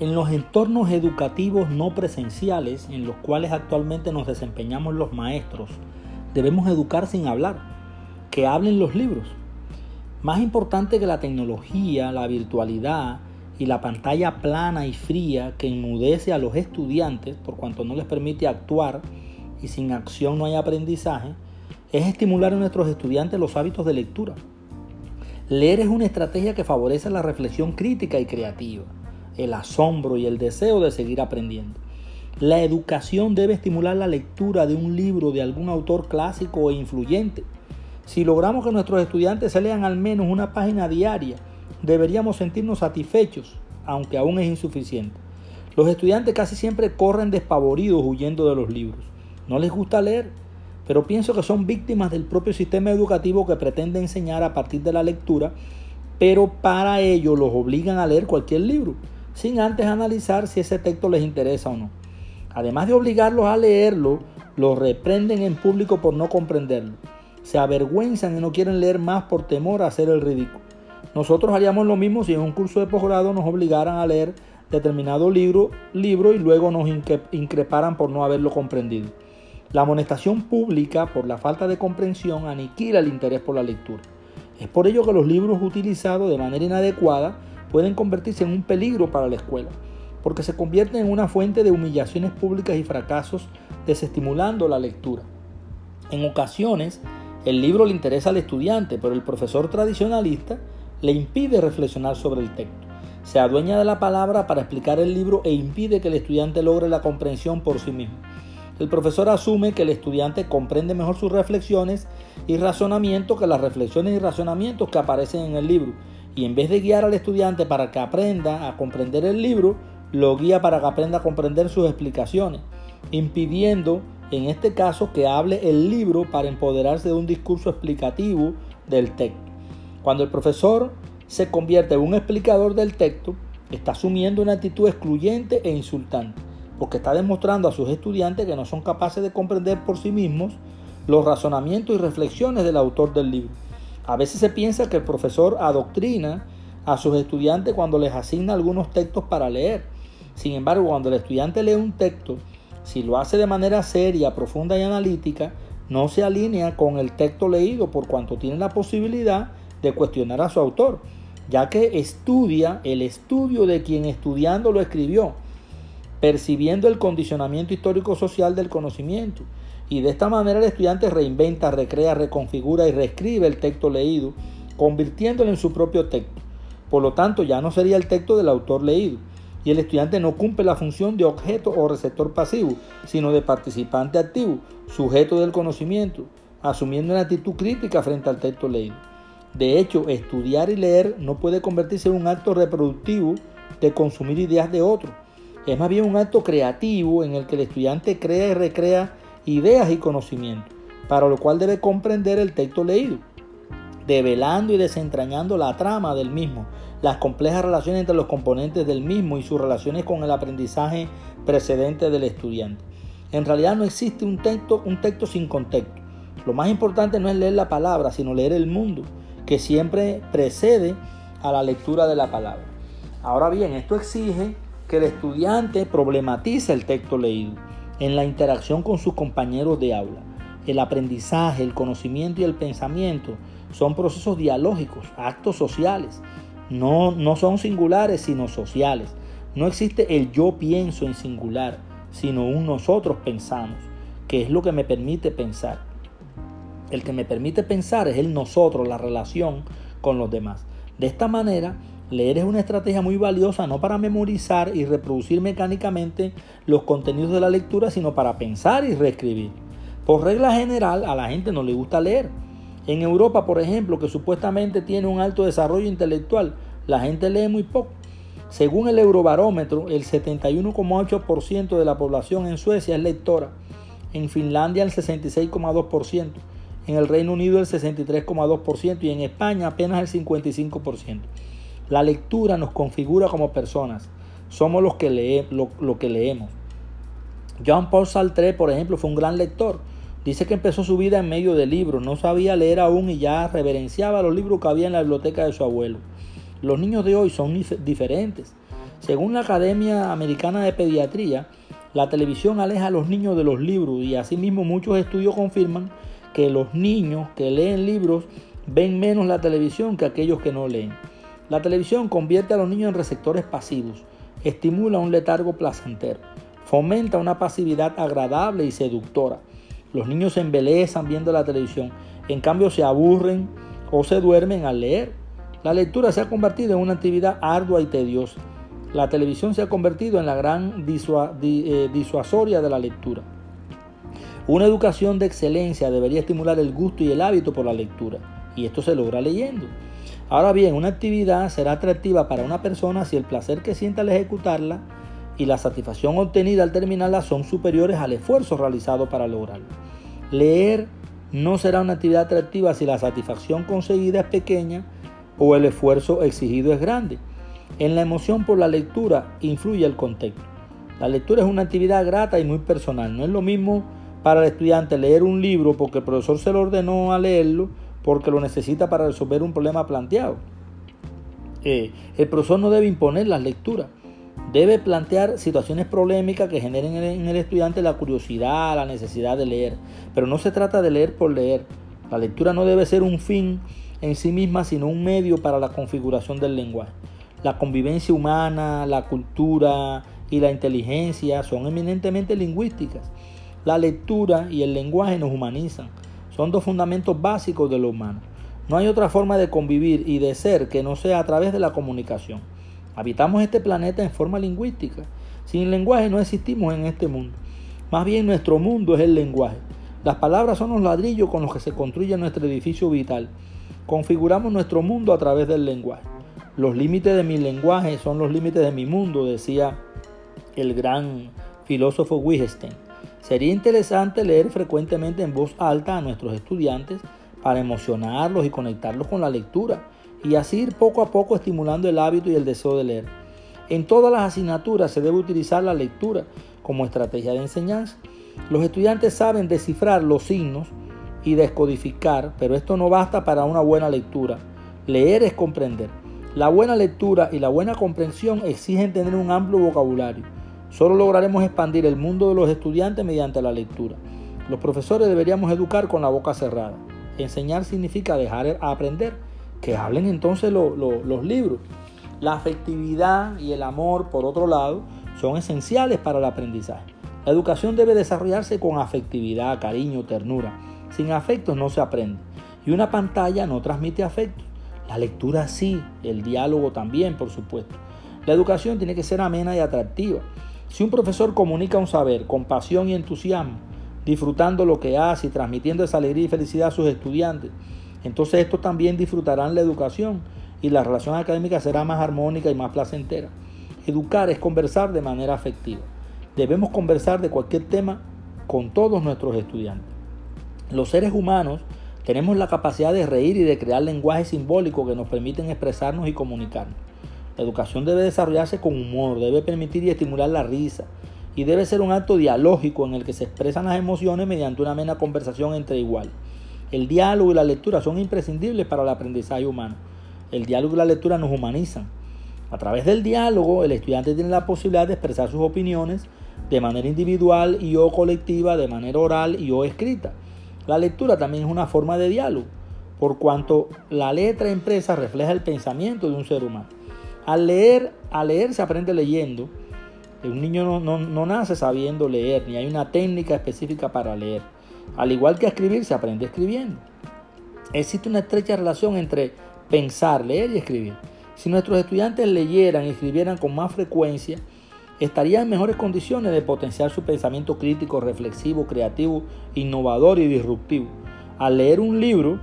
En los entornos educativos no presenciales en los cuales actualmente nos desempeñamos los maestros, debemos educar sin hablar, que hablen los libros. Más importante que la tecnología, la virtualidad y la pantalla plana y fría que enmudece a los estudiantes por cuanto no les permite actuar y sin acción no hay aprendizaje, es estimular en nuestros estudiantes los hábitos de lectura. Leer es una estrategia que favorece la reflexión crítica y creativa el asombro y el deseo de seguir aprendiendo. La educación debe estimular la lectura de un libro de algún autor clásico e influyente. Si logramos que nuestros estudiantes se lean al menos una página diaria, deberíamos sentirnos satisfechos, aunque aún es insuficiente. Los estudiantes casi siempre corren despavoridos huyendo de los libros. No les gusta leer, pero pienso que son víctimas del propio sistema educativo que pretende enseñar a partir de la lectura, pero para ello los obligan a leer cualquier libro sin antes analizar si ese texto les interesa o no. Además de obligarlos a leerlo, los reprenden en público por no comprenderlo. Se avergüenzan y no quieren leer más por temor a hacer el ridículo. Nosotros haríamos lo mismo si en un curso de posgrado nos obligaran a leer determinado libro, libro y luego nos increparan por no haberlo comprendido. La amonestación pública por la falta de comprensión aniquila el interés por la lectura. Es por ello que los libros utilizados de manera inadecuada pueden convertirse en un peligro para la escuela, porque se convierten en una fuente de humillaciones públicas y fracasos, desestimulando la lectura. En ocasiones, el libro le interesa al estudiante, pero el profesor tradicionalista le impide reflexionar sobre el texto. Se adueña de la palabra para explicar el libro e impide que el estudiante logre la comprensión por sí mismo. El profesor asume que el estudiante comprende mejor sus reflexiones y razonamientos que las reflexiones y razonamientos que aparecen en el libro y en vez de guiar al estudiante para que aprenda a comprender el libro, lo guía para que aprenda a comprender sus explicaciones, impidiendo en este caso que hable el libro para empoderarse de un discurso explicativo del texto. Cuando el profesor se convierte en un explicador del texto, está asumiendo una actitud excluyente e insultante, porque está demostrando a sus estudiantes que no son capaces de comprender por sí mismos los razonamientos y reflexiones del autor del libro. A veces se piensa que el profesor adoctrina a sus estudiantes cuando les asigna algunos textos para leer. Sin embargo, cuando el estudiante lee un texto, si lo hace de manera seria, profunda y analítica, no se alinea con el texto leído por cuanto tiene la posibilidad de cuestionar a su autor, ya que estudia el estudio de quien estudiando lo escribió, percibiendo el condicionamiento histórico-social del conocimiento y de esta manera el estudiante reinventa, recrea, reconfigura y reescribe el texto leído, convirtiéndolo en su propio texto. Por lo tanto, ya no sería el texto del autor leído. Y el estudiante no cumple la función de objeto o receptor pasivo, sino de participante activo, sujeto del conocimiento, asumiendo una actitud crítica frente al texto leído. De hecho, estudiar y leer no puede convertirse en un acto reproductivo de consumir ideas de otro. Es más bien un acto creativo en el que el estudiante crea y recrea ideas y conocimientos, para lo cual debe comprender el texto leído, develando y desentrañando la trama del mismo, las complejas relaciones entre los componentes del mismo y sus relaciones con el aprendizaje precedente del estudiante. En realidad no existe un texto, un texto sin contexto. Lo más importante no es leer la palabra, sino leer el mundo, que siempre precede a la lectura de la palabra. Ahora bien, esto exige que el estudiante problematice el texto leído en la interacción con sus compañeros de aula. El aprendizaje, el conocimiento y el pensamiento son procesos dialógicos, actos sociales. No, no son singulares, sino sociales. No existe el yo pienso en singular, sino un nosotros pensamos, que es lo que me permite pensar. El que me permite pensar es el nosotros, la relación con los demás. De esta manera, Leer es una estrategia muy valiosa no para memorizar y reproducir mecánicamente los contenidos de la lectura, sino para pensar y reescribir. Por regla general, a la gente no le gusta leer. En Europa, por ejemplo, que supuestamente tiene un alto desarrollo intelectual, la gente lee muy poco. Según el Eurobarómetro, el 71,8% de la población en Suecia es lectora, en Finlandia el 66,2%, en el Reino Unido el 63,2% y en España apenas el 55%. La lectura nos configura como personas. Somos los que lee, lo, que leemos. Jean-Paul Sartre, por ejemplo, fue un gran lector. Dice que empezó su vida en medio de libros, no sabía leer aún y ya reverenciaba los libros que había en la biblioteca de su abuelo. Los niños de hoy son diferentes. Según la Academia Americana de Pediatría, la televisión aleja a los niños de los libros y asimismo muchos estudios confirman que los niños que leen libros ven menos la televisión que aquellos que no leen. La televisión convierte a los niños en receptores pasivos, estimula un letargo placentero, fomenta una pasividad agradable y seductora. Los niños se embelezan viendo la televisión, en cambio se aburren o se duermen al leer. La lectura se ha convertido en una actividad ardua y tediosa. La televisión se ha convertido en la gran eh, disuasoria de la lectura. Una educación de excelencia debería estimular el gusto y el hábito por la lectura, y esto se logra leyendo. Ahora bien, una actividad será atractiva para una persona si el placer que siente al ejecutarla y la satisfacción obtenida al terminarla son superiores al esfuerzo realizado para lograrlo. Leer no será una actividad atractiva si la satisfacción conseguida es pequeña o el esfuerzo exigido es grande. En la emoción por la lectura influye el contexto. La lectura es una actividad grata y muy personal. No es lo mismo para el estudiante leer un libro porque el profesor se lo ordenó a leerlo porque lo necesita para resolver un problema planteado. Eh, el profesor no debe imponer las lecturas. Debe plantear situaciones problemáticas que generen en el estudiante la curiosidad, la necesidad de leer. Pero no se trata de leer por leer. La lectura no debe ser un fin en sí misma, sino un medio para la configuración del lenguaje. La convivencia humana, la cultura y la inteligencia son eminentemente lingüísticas. La lectura y el lenguaje nos humanizan. Son dos fundamentos básicos de lo humano. No hay otra forma de convivir y de ser que no sea a través de la comunicación. Habitamos este planeta en forma lingüística. Sin lenguaje no existimos en este mundo. Más bien nuestro mundo es el lenguaje. Las palabras son los ladrillos con los que se construye nuestro edificio vital. Configuramos nuestro mundo a través del lenguaje. Los límites de mi lenguaje son los límites de mi mundo, decía el gran filósofo Wittgenstein. Sería interesante leer frecuentemente en voz alta a nuestros estudiantes para emocionarlos y conectarlos con la lectura y así ir poco a poco estimulando el hábito y el deseo de leer. En todas las asignaturas se debe utilizar la lectura como estrategia de enseñanza. Los estudiantes saben descifrar los signos y descodificar, pero esto no basta para una buena lectura. Leer es comprender. La buena lectura y la buena comprensión exigen tener un amplio vocabulario. Solo lograremos expandir el mundo de los estudiantes mediante la lectura. Los profesores deberíamos educar con la boca cerrada. Enseñar significa dejar aprender. Que hablen entonces los libros. La afectividad y el amor, por otro lado, son esenciales para el aprendizaje. La educación debe desarrollarse con afectividad, cariño, ternura. Sin afectos no se aprende. Y una pantalla no transmite afectos. La lectura sí, el diálogo también, por supuesto. La educación tiene que ser amena y atractiva. Si un profesor comunica un saber con pasión y entusiasmo, disfrutando lo que hace y transmitiendo esa alegría y felicidad a sus estudiantes, entonces estos también disfrutarán la educación y la relación académica será más armónica y más placentera. Educar es conversar de manera afectiva. Debemos conversar de cualquier tema con todos nuestros estudiantes. Los seres humanos tenemos la capacidad de reír y de crear lenguajes simbólicos que nos permiten expresarnos y comunicarnos. La educación debe desarrollarse con humor, debe permitir y estimular la risa y debe ser un acto dialógico en el que se expresan las emociones mediante una amena conversación entre iguales. El diálogo y la lectura son imprescindibles para el aprendizaje humano. El diálogo y la lectura nos humanizan. A través del diálogo, el estudiante tiene la posibilidad de expresar sus opiniones de manera individual y o colectiva, de manera oral y o escrita. La lectura también es una forma de diálogo, por cuanto la letra impresa refleja el pensamiento de un ser humano. Al leer, al leer se aprende leyendo. Un niño no, nace sabiendo leer, ni hay una técnica específica para leer. Al igual que a escribir, se aprende escribiendo. Existe una estrecha relación entre pensar, leer y escribir. Si nuestros estudiantes leyeran y escribieran con más frecuencia, estaría en mejores condiciones de potenciar su pensamiento crítico, reflexivo, creativo, innovador y disruptivo. Al leer un libro,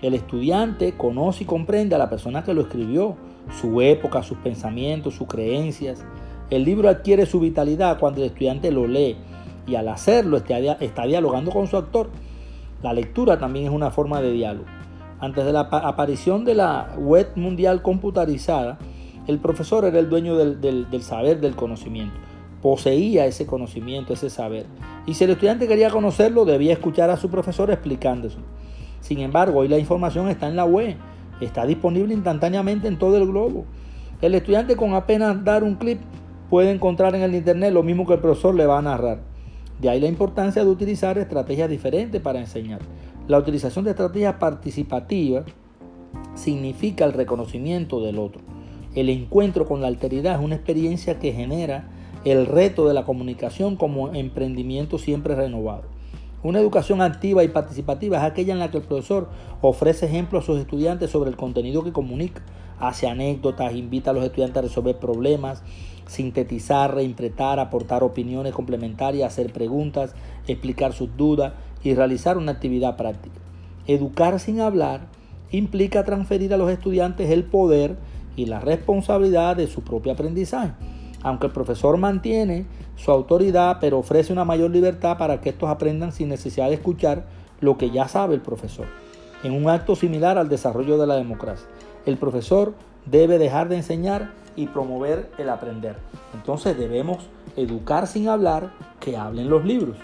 el estudiante conoce y comprende a la persona que lo escribió, su época, sus pensamientos, sus creencias. El libro adquiere su vitalidad cuando el estudiante lo lee y al hacerlo está dialogando con su actor. La lectura también es una forma de diálogo. Antes de la aparición de la web mundial computarizada, el profesor era el dueño del, saber, del conocimiento. Poseía ese conocimiento, ese saber. Y si el estudiante quería conocerlo, debía escuchar a su profesor explicándose. Sin embargo, hoy la información está en la web, está disponible instantáneamente en todo el globo. El estudiante con apenas dar un clip puede encontrar en el internet lo mismo que el profesor le va a narrar. De ahí la importancia de utilizar estrategias diferentes para enseñar. La utilización de estrategias participativas significa el reconocimiento del otro. El encuentro con la alteridad es una experiencia que genera el reto de la comunicación como emprendimiento siempre renovado. Una educación activa y participativa es aquella en la que el profesor ofrece ejemplos a sus estudiantes sobre el contenido que comunica, hace anécdotas, invita a los estudiantes a resolver problemas, sintetizar, reinterpretar, aportar opiniones complementarias, hacer preguntas, explicar sus dudas y realizar una actividad práctica. Educar sin hablar implica transferir a los estudiantes el poder y la responsabilidad de su propio aprendizaje aunque el profesor mantiene su autoridad, pero ofrece una mayor libertad para que estos aprendan sin necesidad de escuchar lo que ya sabe el profesor, en un acto similar al desarrollo de la democracia. El profesor debe dejar de enseñar y promover el aprender. Entonces debemos educar sin hablar, que hablen los libros.